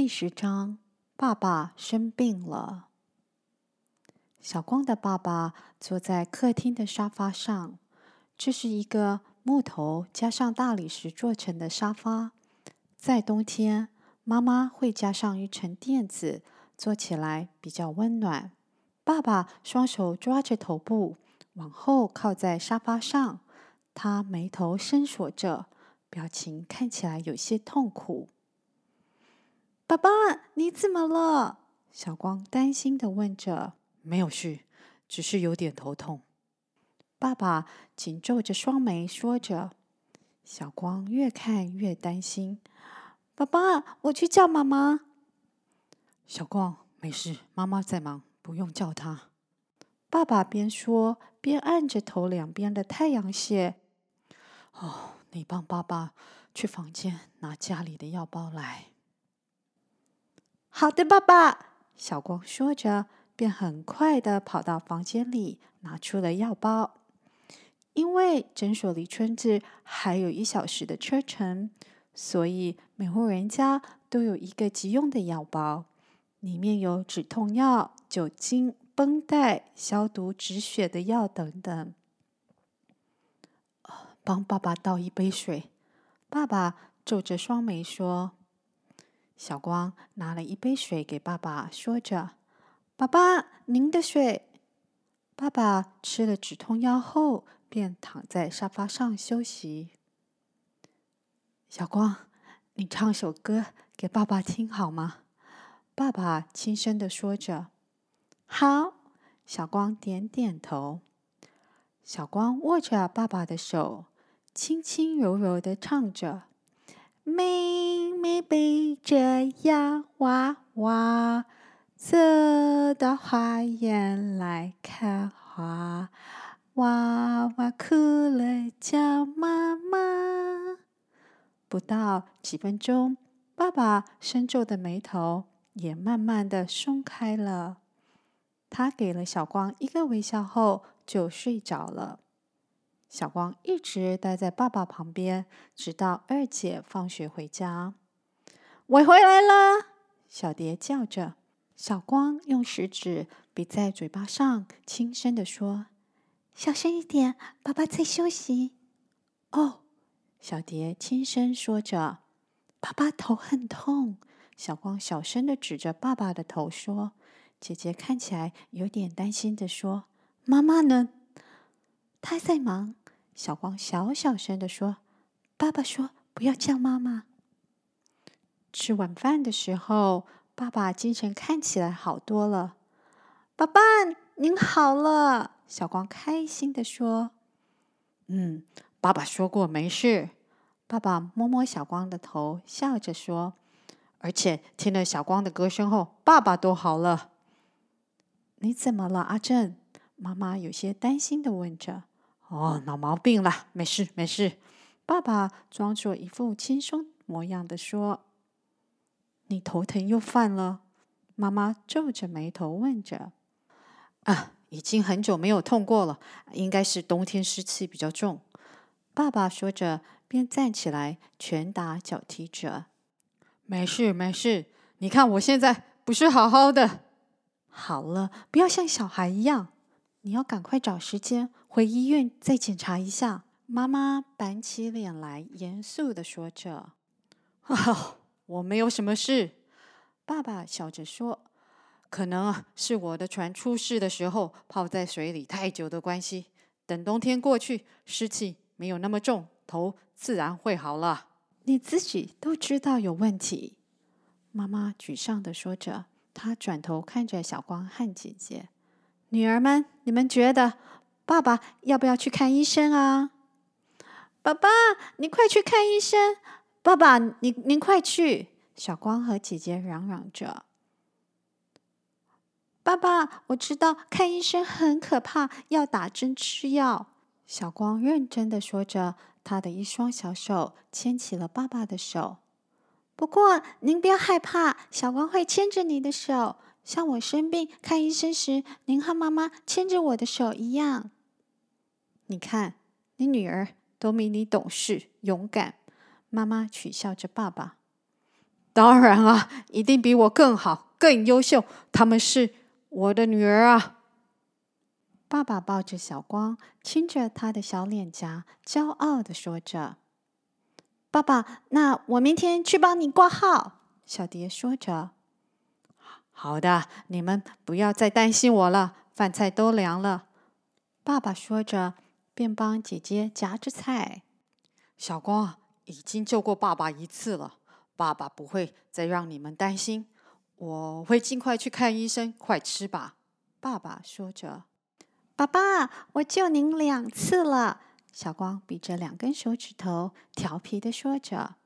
第十章，爸爸生病了。小光的爸爸坐在客厅的沙发上，这是一个木头加上大理石做成的沙发。在冬天，妈妈会加上一层垫子，坐起来比较温暖。爸爸双手抓着头部，往后靠在沙发上，他眉头深锁着，表情看起来有些痛苦。爸爸，你怎么了？小光担心的问着。没有事，只是有点头痛。爸爸紧皱着双眉说着。小光越看越担心。爸爸，我去叫妈妈。小光，没事，妈妈在忙，不用叫她。爸爸边说边按着头两边的太阳穴。哦，你帮爸爸去房间拿家里的药包来。好的，爸爸。小光说着，便很快的跑到房间里，拿出了药包。因为诊所离村子还有一小时的车程，所以每户人家都有一个急用的药包，里面有止痛药、酒精、绷带、消毒止血的药等等。帮爸爸倒一杯水。爸爸皱着双眉说。小光拿了一杯水给爸爸，说着：“爸爸，您的水。”爸爸吃了止痛药后，便躺在沙发上休息。小光，你唱首歌给爸爸听好吗？爸爸轻声的说着。“好。”小光点点头。小光握着爸爸的手，轻轻柔柔的唱着。妹妹背着洋娃娃，走到花园来看花。娃娃哭了，叫妈妈。不到几分钟，爸爸深皱的眉头也慢慢的松开了。他给了小光一个微笑后，就睡着了。小光一直待在爸爸旁边，直到二姐放学回家。我回来了，小蝶叫着。小光用食指比在嘴巴上，轻声地说：“小声一点，爸爸在休息。”哦，小蝶轻声说着：“爸爸头很痛。”小光小声地指着爸爸的头说：“姐姐看起来有点担心地说：‘妈妈呢？’她在忙。”小光小小声地说：“爸爸说不要叫妈妈。”吃晚饭的时候，爸爸精神看起来好多了。“爸爸，您好了。”小光开心地说。“嗯，爸爸说过没事。”爸爸摸摸小光的头，笑着说。“而且听了小光的歌声后，爸爸都好了。”“你怎么了，阿正？”妈妈有些担心的问着。哦，老毛病了，没事没事。爸爸装作一副轻松模样的说：“你头疼又犯了？”妈妈皱着眉头问着。“啊，已经很久没有痛过了，应该是冬天湿气比较重。”爸爸说着，便站起来，拳打脚踢着。“没事没事，你看我现在不是好好的。”“好了，不要像小孩一样。”你要赶快找时间回医院再检查一下。妈妈板起脸来，严肃的说着：“哦，我没有什么事。”爸爸笑着说：“可能，是我的船出事的时候泡在水里太久的关系。等冬天过去，湿气没有那么重，头自然会好了。”你自己都知道有问题。”妈妈沮丧的说着，她转头看着小光和姐姐。女儿们，你们觉得爸爸要不要去看医生啊？爸爸，你快去看医生！爸爸，你您快去！小光和姐姐嚷嚷着。爸爸，我知道看医生很可怕，要打针吃药。小光认真的说着，他的一双小手牵起了爸爸的手。不过您不要害怕，小光会牵着你的手。像我生病看医生时，您和妈妈牵着我的手一样。你看，你女儿都比你懂事、勇敢。妈妈取笑着爸爸。当然啊，一定比我更好、更优秀。他们是我的女儿啊！爸爸抱着小光，亲着他的小脸颊，骄傲的说着：“爸爸，那我明天去帮你挂号。”小蝶说着：“好的，你们不要再担心我了。饭菜都凉了。”爸爸说着，便帮姐姐夹着菜。小光已经救过爸爸一次了。爸爸不会再让你们担心，我会尽快去看医生。快吃吧，爸爸说着。爸爸，我救您两次了。小光比着两根手指头，调皮的说着。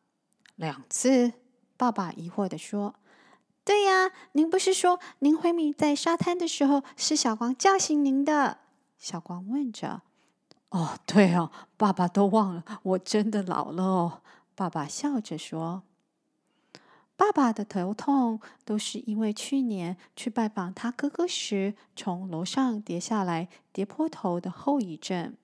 两次？爸爸疑惑的说。对呀，您不是说您昏迷在沙滩的时候是小光叫醒您的？小光问着。哦，对哦，爸爸都忘了，我真的老了哦。爸爸笑着说。爸爸的头痛都是因为去年去拜访他哥哥时，从楼上跌下来，跌破头的后遗症。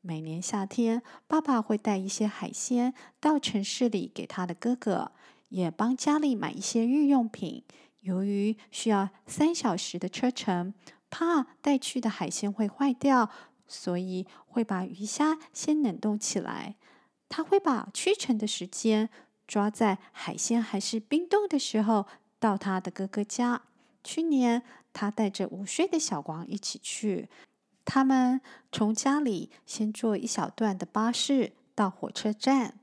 每年夏天，爸爸会带一些海鲜到城市里给他的哥哥，也帮家里买一些日用品。由于需要三小时的车程，怕带去的海鲜会坏掉，所以会把鱼虾先冷冻起来。他会把去程的时间。抓在海鲜还是冰冻的时候，到他的哥哥家。去年他带着五岁的小光一起去，他们从家里先坐一小段的巴士到火车站，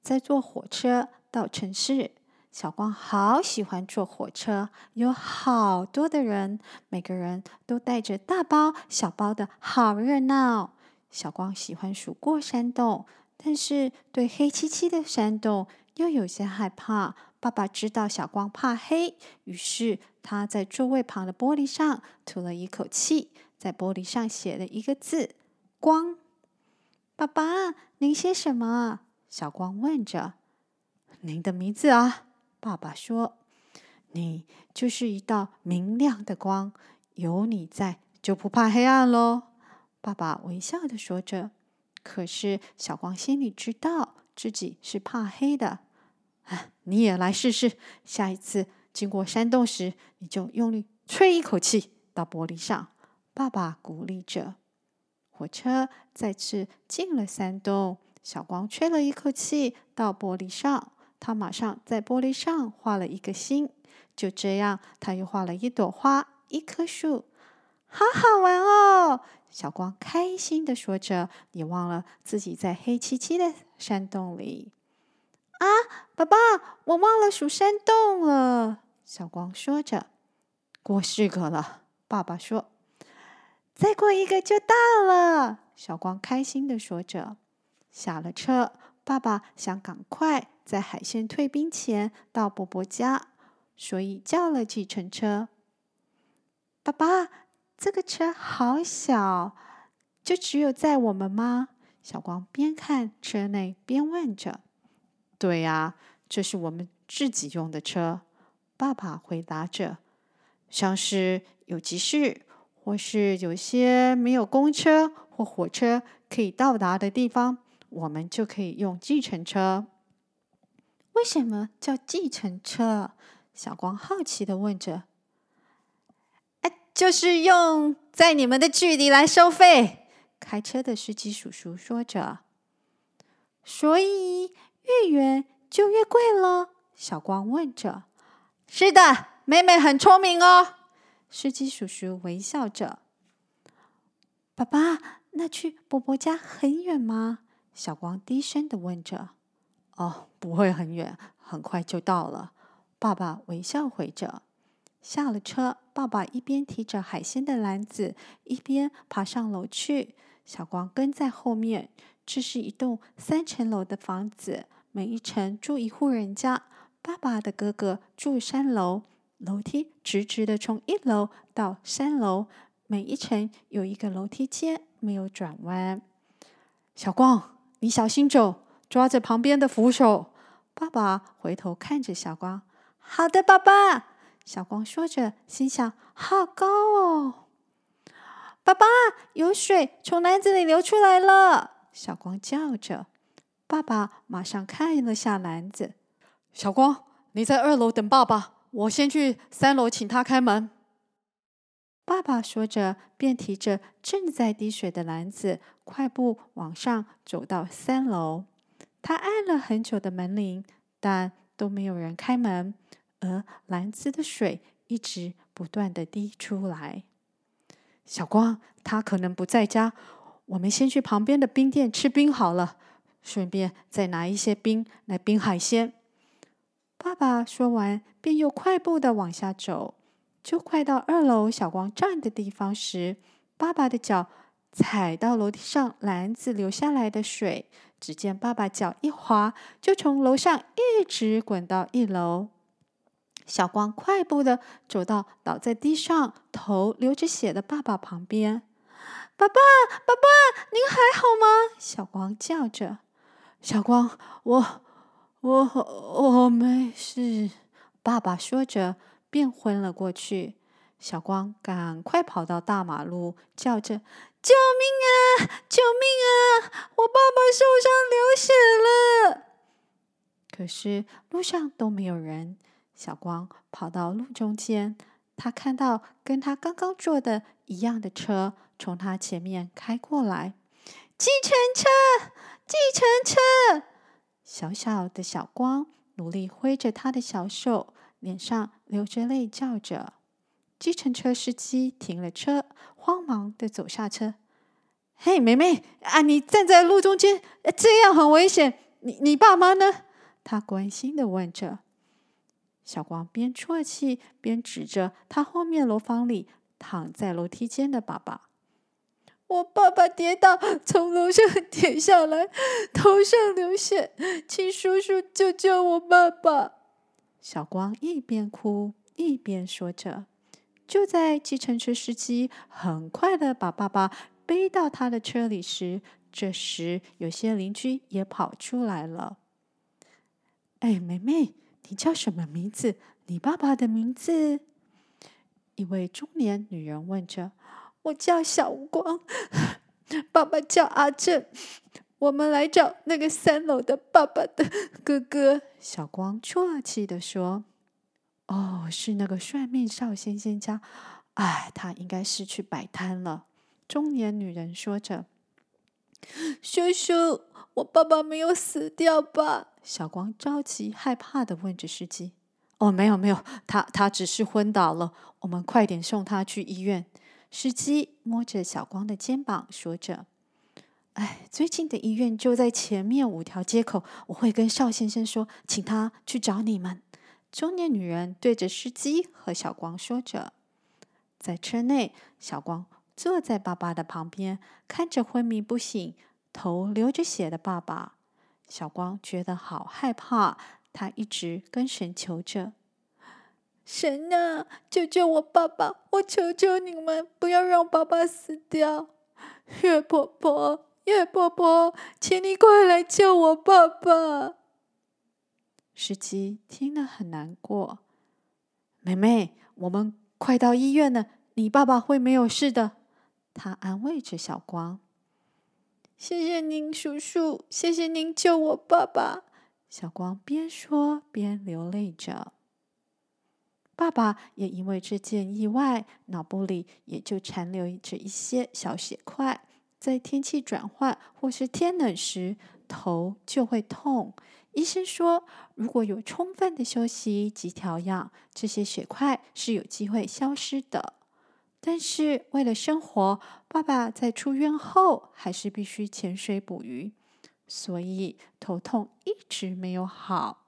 再坐火车到城市。小光好喜欢坐火车，有好多的人，每个人都带着大包小包的，好热闹。小光喜欢数过山洞，但是对黑漆漆的山洞。又有些害怕。爸爸知道小光怕黑，于是他在座位旁的玻璃上吐了一口气，在玻璃上写了一个字“光”。爸爸，您写什么？小光问着。您的名字啊，爸爸说。你就是一道明亮的光，有你在就不怕黑暗喽。爸爸微笑的说着。可是小光心里知道自己是怕黑的。啊你也来试试。下一次经过山洞时，你就用力吹一口气到玻璃上。爸爸鼓励着。火车再次进了山洞，小光吹了一口气到玻璃上，他马上在玻璃上画了一个心。就这样，他又画了一朵花，一棵树。好好玩哦！小光开心的说着，也忘了自己在黑漆漆的山洞里。啊，爸爸，我忘了数山洞了。小光说着，过四个了。爸爸说，再过一个就到了。小光开心的说着。下了车，爸爸想赶快在海鲜退冰前到伯伯家，所以叫了计程车。爸爸，这个车好小，就只有载我们吗？小光边看车内边问着。对呀，这是我们自己用的车。爸爸回答着。像是有急事，或是有些没有公车或火车可以到达的地方，我们就可以用计程车。为什么叫计程车？小光好奇的问着。哎，就是用在你们的距离来收费。开车的司机叔叔说着。所以。越远就越贵了。小光问着：“是的，妹妹很聪明哦。”司机叔叔微笑着。“爸爸，那去伯伯家很远吗？”小光低声的问着。“哦，不会很远，很快就到了。”爸爸微笑回着。下了车，爸爸一边提着海鲜的篮子，一边爬上楼去。小光跟在后面。这是一栋三层楼的房子。每一层住一户人家，爸爸的哥哥住三楼，楼梯直直的从一楼到三楼，每一层有一个楼梯间，没有转弯。小光，你小心走，抓着旁边的扶手。爸爸回头看着小光，好的，爸爸。小光说着，心想：好高哦。爸爸，有水从篮子里流出来了。小光叫着。爸爸马上看了下篮子，小光，你在二楼等爸爸，我先去三楼请他开门。”爸爸说着，便提着正在滴水的篮子，快步往上走到三楼。他按了很久的门铃，但都没有人开门，而篮子的水一直不断的滴出来。小光，他可能不在家，我们先去旁边的冰店吃冰好了，顺便再拿一些冰来冰海鲜。爸爸说完，便又快步的往下走。就快到二楼小光站的地方时，爸爸的脚踩到楼梯上篮子流下来的水。只见爸爸脚一滑，就从楼上一直滚到一楼。小光快步的走到倒在地上、头流着血的爸爸旁边。“爸爸，爸爸，您还好吗？”小光叫着。“小光，我、我、我没事。”爸爸说着。便昏了过去。小光赶快跑到大马路，叫着：“救命啊！救命啊！我爸爸受伤流血了。”可是路上都没有人。小光跑到路中间，他看到跟他刚刚坐的一样的车从他前面开过来。计程车！计程车！小小的小光努力挥着他的小手。脸上流着泪，叫着。计程车司机停了车，慌忙的走下车。“嘿，妹妹啊，你站在路中间，这样很危险。你你爸妈呢？”他关心的问着。小光边啜泣边指着他后面楼房里躺在楼梯间的爸爸：“我爸爸跌倒，从楼上跌下来，头上流血，请叔叔救救我爸爸。”小光一边哭一边说着。就在计程车司机很快的把爸爸背到他的车里时，这时有些邻居也跑出来了。“哎，妹妹，你叫什么名字？你爸爸的名字？”一位中年女人问着。“我叫小光，爸爸叫阿正。我们来找那个三楼的爸爸的哥哥。”小光啜泣地说：“哦，是那个算命少先生家。哎，他应该是去摆摊了。”中年女人说着：“叔叔，我爸爸没有死掉吧？”小光着急害怕的问着司机：“哦，没有，没有，他他只是昏倒了。我们快点送他去医院。”司机摸着小光的肩膀说着。哎，最近的医院就在前面五条街口，我会跟邵先生说，请他去找你们。中年女人对着司机和小光说着。在车内，小光坐在爸爸的旁边，看着昏迷不醒、头流着血的爸爸。小光觉得好害怕，他一直跟神求着：“神啊，救救我爸爸！我求求你们，不要让爸爸死掉。”月婆婆。叶婆婆，请你快来救我爸爸！司机听了很难过。妹妹，我们快到医院了，你爸爸会没有事的。他安慰着小光。谢谢您，叔叔，谢谢您救我爸爸。小光边说边流泪着。爸爸也因为这件意外，脑部里也就残留着一些小血块。在天气转换或是天冷时，头就会痛。医生说，如果有充分的休息及调养，这些血块是有机会消失的。但是为了生活，爸爸在出院后还是必须潜水捕鱼，所以头痛一直没有好。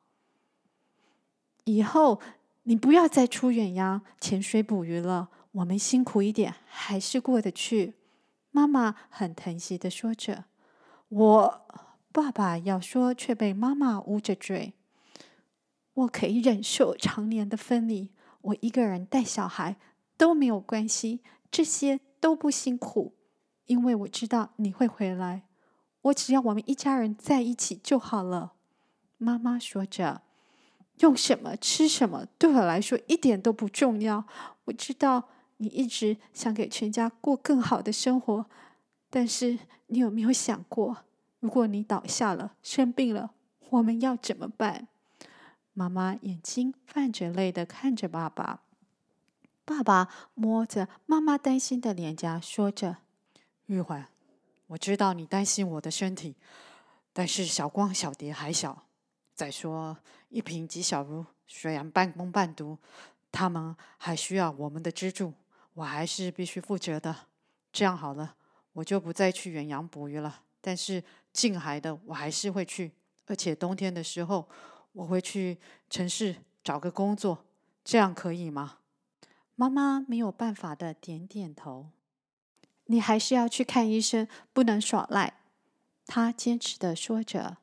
以后你不要再出远洋潜水捕鱼了，我们辛苦一点还是过得去。妈妈很疼惜的说着：“我爸爸要说，却被妈妈捂着嘴。我可以忍受常年的分离，我一个人带小孩都没有关系，这些都不辛苦，因为我知道你会回来。我只要我们一家人在一起就好了。”妈妈说着：“用什么吃什么，对我来说一点都不重要。我知道。”你一直想给全家过更好的生活，但是你有没有想过，如果你倒下了、生病了，我们要怎么办？妈妈眼睛泛着泪的看着爸爸。爸爸摸着妈妈担心的脸颊，说着：“玉环，我知道你担心我的身体，但是小光、小蝶还小。再说，一平及小如虽然半工半读，他们还需要我们的资助，我还是必须负责的。这样好了，我就不再去远洋捕鱼了。但是近海的我还是会去，而且冬天的时候我会去城市找个工作，这样可以吗？”妈妈没有办法的点点头。你还是要去看医生，不能耍赖。她坚持的说着。